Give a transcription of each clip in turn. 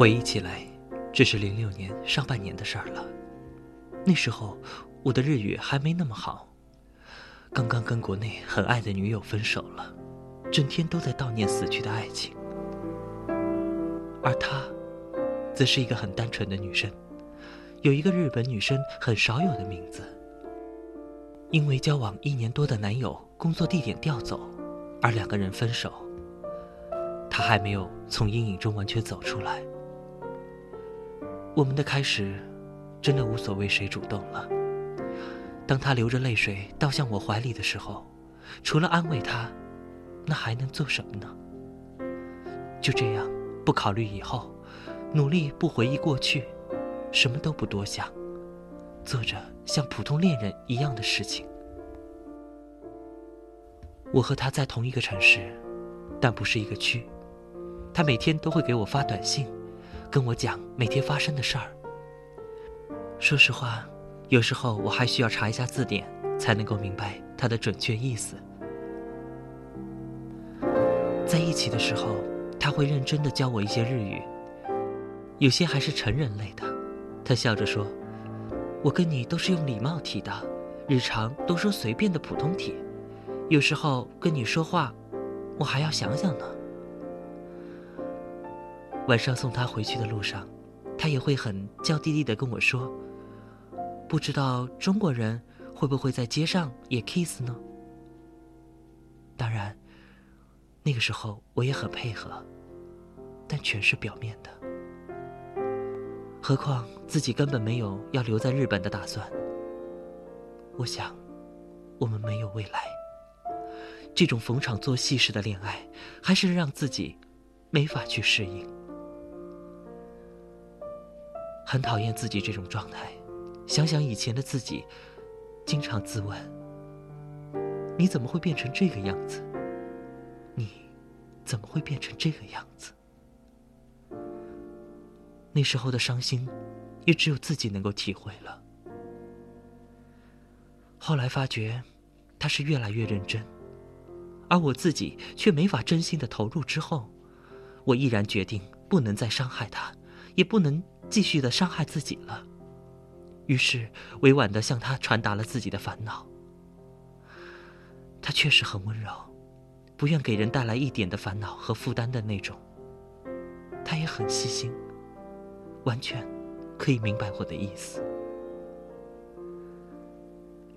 回忆起来，这是零六年上半年的事儿了。那时候，我的日语还没那么好，刚刚跟国内很爱的女友分手了，整天都在悼念死去的爱情。而她，则是一个很单纯的女生，有一个日本女生很少有的名字。因为交往一年多的男友工作地点调走，而两个人分手。她还没有从阴影中完全走出来。我们的开始，真的无所谓谁主动了。当他流着泪水倒向我怀里的时候，除了安慰他，那还能做什么呢？就这样，不考虑以后，努力不回忆过去，什么都不多想。做着像普通恋人一样的事情。我和他在同一个城市，但不是一个区。他每天都会给我发短信，跟我讲每天发生的事儿。说实话，有时候我还需要查一下字典，才能够明白它的准确意思。在一起的时候，他会认真的教我一些日语，有些还是成人类的。他笑着说。我跟你都是用礼貌体的，日常都说随便的普通体，有时候跟你说话，我还要想想呢。晚上送他回去的路上，他也会很娇滴滴的跟我说：“不知道中国人会不会在街上也 kiss 呢？”当然，那个时候我也很配合，但全是表面的。何况自己根本没有要留在日本的打算。我想，我们没有未来。这种逢场作戏式的恋爱，还是让自己没法去适应。很讨厌自己这种状态。想想以前的自己，经常自问：你怎么会变成这个样子？你怎么会变成这个样子？那时候的伤心，也只有自己能够体会了。后来发觉，他是越来越认真，而我自己却没法真心的投入。之后，我毅然决定不能再伤害他，也不能继续的伤害自己了。于是，委婉的向他传达了自己的烦恼。他确实很温柔，不愿给人带来一点的烦恼和负担的那种。他也很细心。完全可以明白我的意思。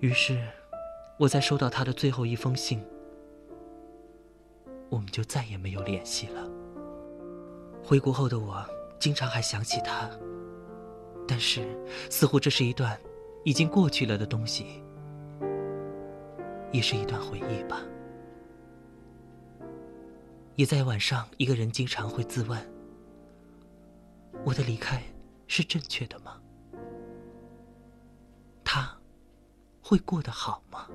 于是，我在收到他的最后一封信，我们就再也没有联系了。回国后的我，经常还想起他，但是似乎这是一段已经过去了的东西，也是一段回忆吧。也在晚上，一个人经常会自问。我的离开是正确的吗？他会过得好吗？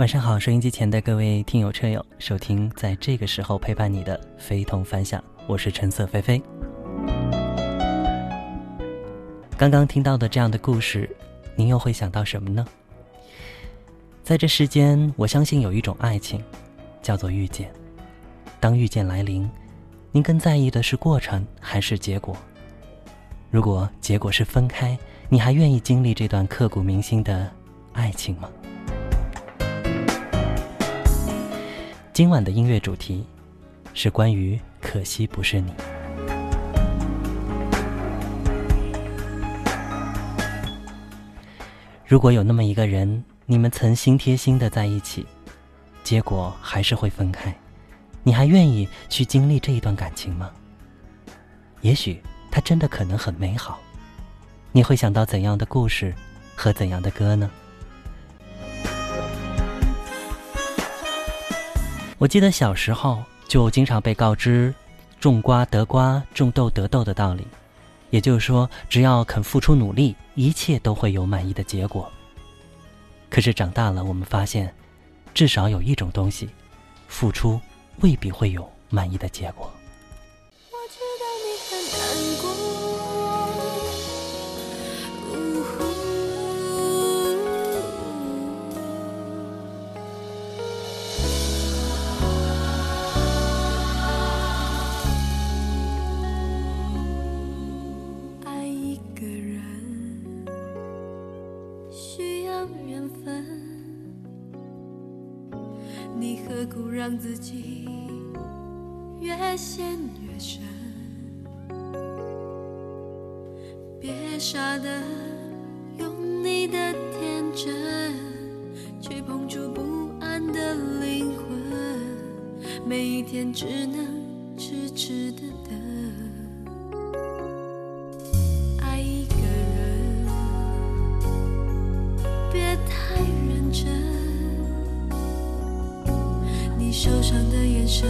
晚上好，收音机前的各位听友车友，收听在这个时候陪伴你的非同凡响，我是橙色菲菲。刚刚听到的这样的故事，您又会想到什么呢？在这世间，我相信有一种爱情，叫做遇见。当遇见来临，您更在意的是过程还是结果？如果结果是分开，你还愿意经历这段刻骨铭心的爱情吗？今晚的音乐主题是关于“可惜不是你”。如果有那么一个人，你们曾心贴心的在一起，结果还是会分开，你还愿意去经历这一段感情吗？也许他真的可能很美好，你会想到怎样的故事和怎样的歌呢？我记得小时候就经常被告知“种瓜得瓜，种豆得豆”的道理，也就是说，只要肯付出努力，一切都会有满意的结果。可是长大了，我们发现，至少有一种东西，付出未必会有满意的结果。越陷越深，别傻的用你的天真去碰触不安的灵魂，每一天只能痴痴的等。爱一个人，别太认真。你受伤的眼神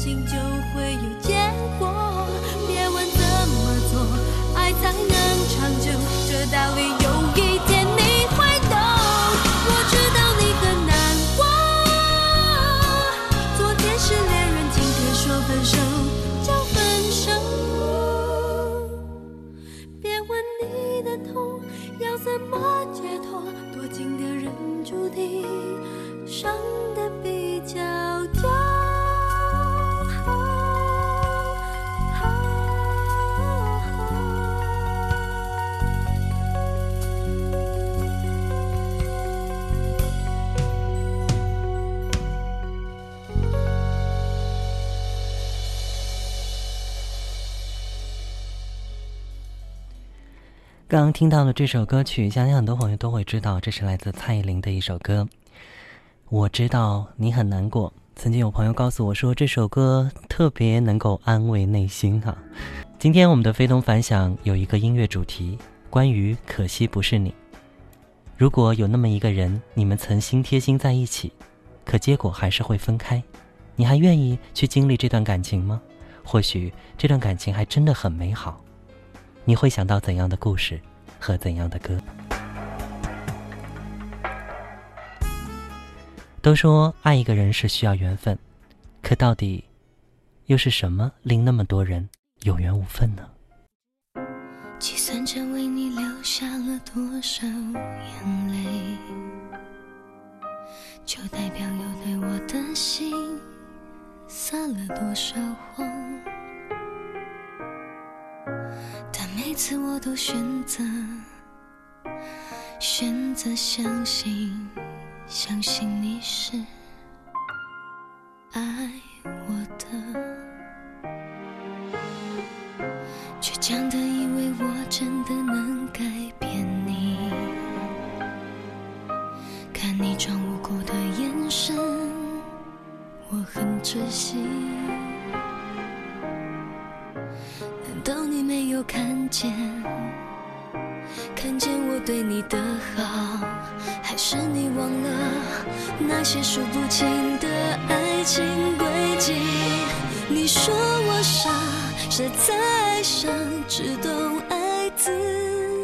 心就会有结果。别问怎么做爱才能长久这道理有一天你会懂。我知道你很难过昨天是恋人今天说分手就分手。别问你的痛要怎么解脱多情的人注定伤刚刚听到了这首歌曲，相信很多朋友都会知道，这是来自蔡依林的一首歌。我知道你很难过。曾经有朋友告诉我说，这首歌特别能够安慰内心哈。今天我们的非同凡响有一个音乐主题，关于可惜不是你。如果有那么一个人，你们曾心贴心在一起，可结果还是会分开，你还愿意去经历这段感情吗？或许这段感情还真的很美好。你会想到怎样的故事和怎样的歌？都说爱一个人是需要缘分，可到底又是什么令那么多人有缘无分呢？计算着为你流下了多少眼泪，就代表有对我的心撒了多少谎。每次我都选择选择相信，相信你是爱我的，倔强的以为我真的能改变你，看你装无辜的眼神，我很窒息。没有看见，看见我对你的好，还是你忘了那些数不清的爱情轨迹？你说我傻，傻在爱上只懂爱自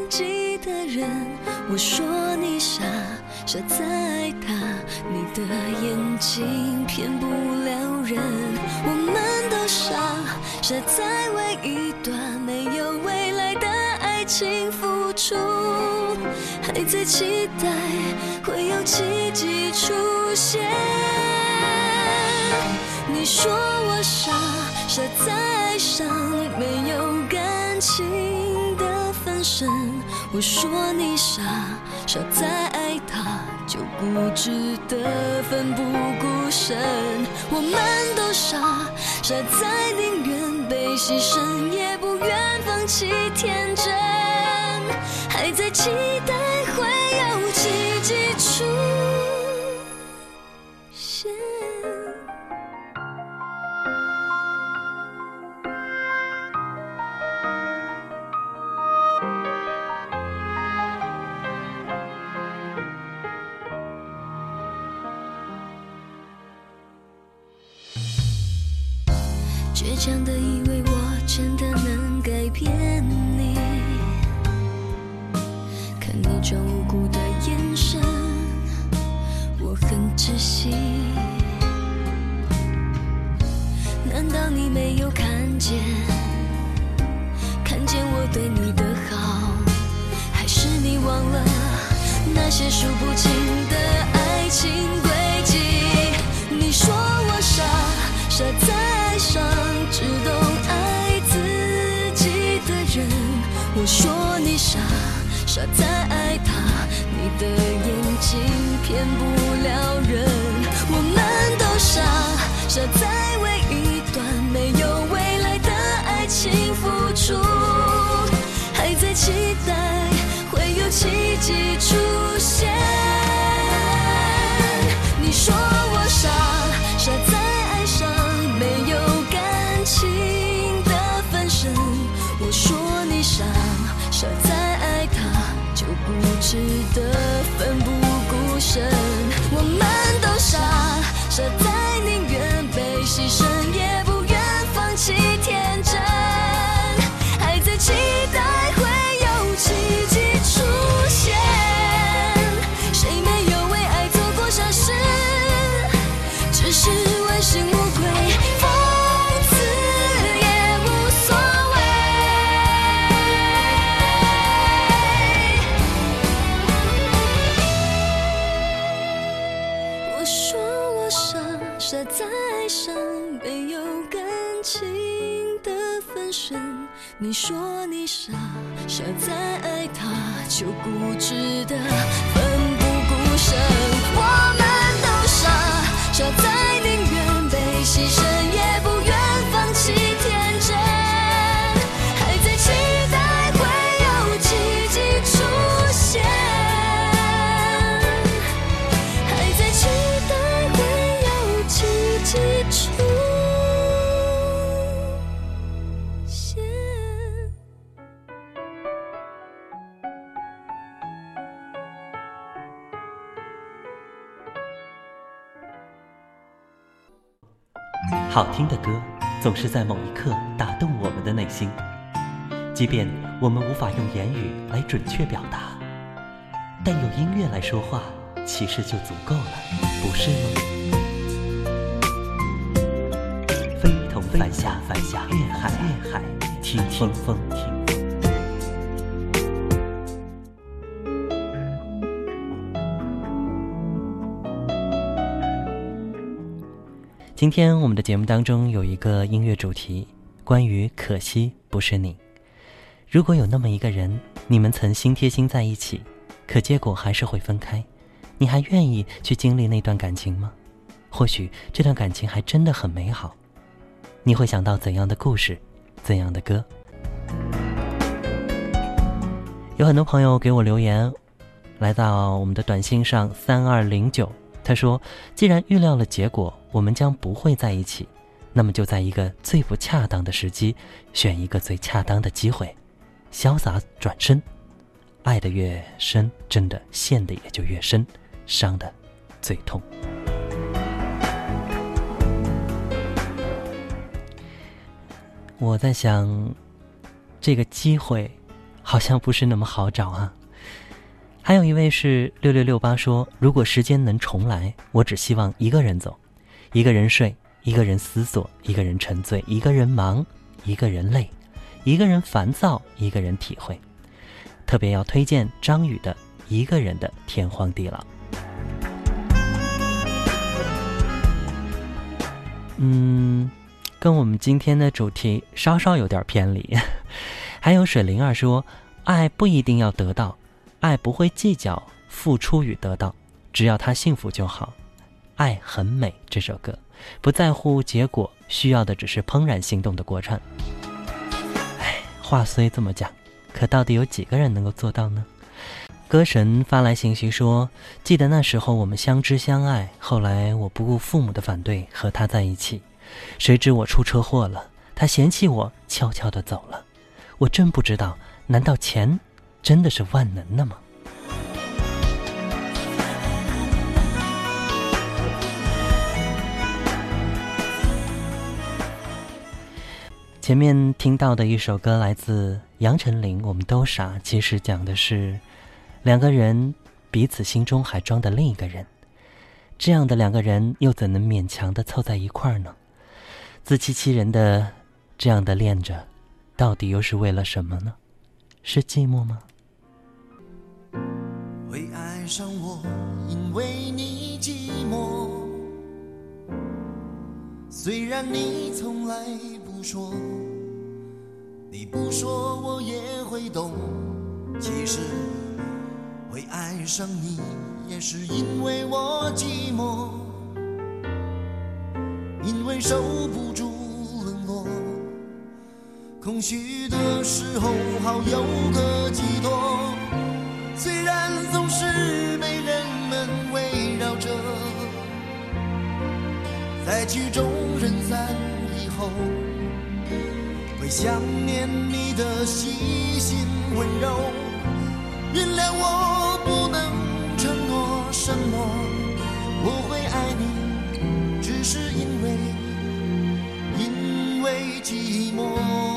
己的人。我说你傻，傻在爱他，你的眼睛骗不了人。我们傻，傻在为一段没有未来的爱。情付出，还在期待会有奇迹出现。你说我傻，傻在爱上没有感情的分身。我说你傻，傻在爱就固执的奋不顾身。我们都傻，傻在宁愿被牺牲，也不愿放弃天真。还在期待奇迹出现。傻在爱上没有感情的分身你说你傻，傻在爱他，就固执的奋不顾身。我们都傻，傻在宁愿被牺牲，好听的歌总是在某一刻打动我们的内心，即便我们无法用言语来准确表达，但用音乐来说话，其实就足够了，不是吗？非同凡响，凡响，乐海，乐海，听听。风，今天我们的节目当中有一个音乐主题，关于“可惜不是你”。如果有那么一个人，你们曾心贴心在一起，可结果还是会分开，你还愿意去经历那段感情吗？或许这段感情还真的很美好。你会想到怎样的故事，怎样的歌？有很多朋友给我留言，来到我们的短信上三二零九。他说：“既然预料了结果，我们将不会在一起，那么就在一个最不恰当的时机，选一个最恰当的机会，潇洒转身。爱的越深，真的陷的也就越深，伤的最痛。”我在想，这个机会好像不是那么好找啊。还有一位是六六六八说：“如果时间能重来，我只希望一个人走，一个人睡，一个人思索，一个人沉醉，一个人忙，一个人累，一个人烦躁，一个人体会。特别要推荐张宇的《一个人的天荒地老》。”嗯，跟我们今天的主题稍稍有点偏离。还有水灵儿说：“爱不一定要得到。”爱不会计较付出与得到，只要他幸福就好。爱很美，这首歌不在乎结果，需要的只是怦然心动的过程。哎，话虽这么讲，可到底有几个人能够做到呢？歌神发来信息说：“记得那时候我们相知相爱，后来我不顾父母的反对和他在一起，谁知我出车祸了，他嫌弃我，悄悄地走了。我真不知道，难道钱？”真的是万能的吗？前面听到的一首歌来自杨丞琳，《我们都傻》，其实讲的是两个人彼此心中还装的另一个人。这样的两个人又怎能勉强的凑在一块儿呢？自欺欺人的这样的恋着，到底又是为了什么呢？是寂寞吗？爱上我，因为你寂寞。虽然你从来不说，你不说我也会懂。其实会爱上你，也是因为我寂寞，因为受不住冷落，空虚的时候好有个寄托。虽然总是被人们围绕着，在曲终人散以后，会想念你的细心温柔。原谅我不能承诺什么，我会爱你，只是因为因为寂寞。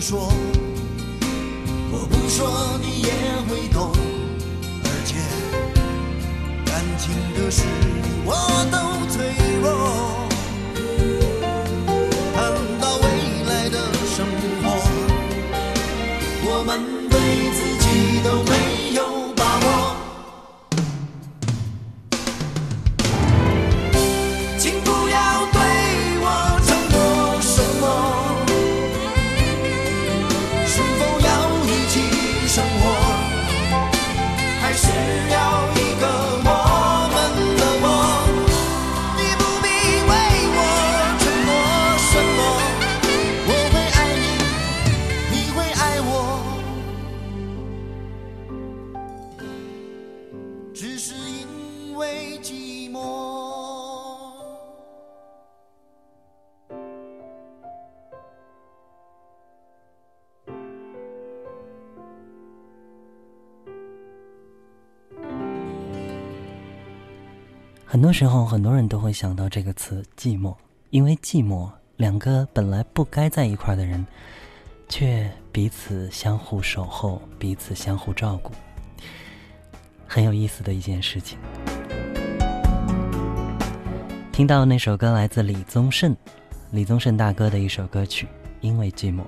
说我不说你也会懂。而且感情的事我都脆弱。很多时候，很多人都会想到这个词“寂寞”，因为寂寞，两个本来不该在一块儿的人，却彼此相互守候，彼此相互照顾，很有意思的一件事情。听到那首歌来自李宗盛，李宗盛大哥的一首歌曲《因为寂寞》，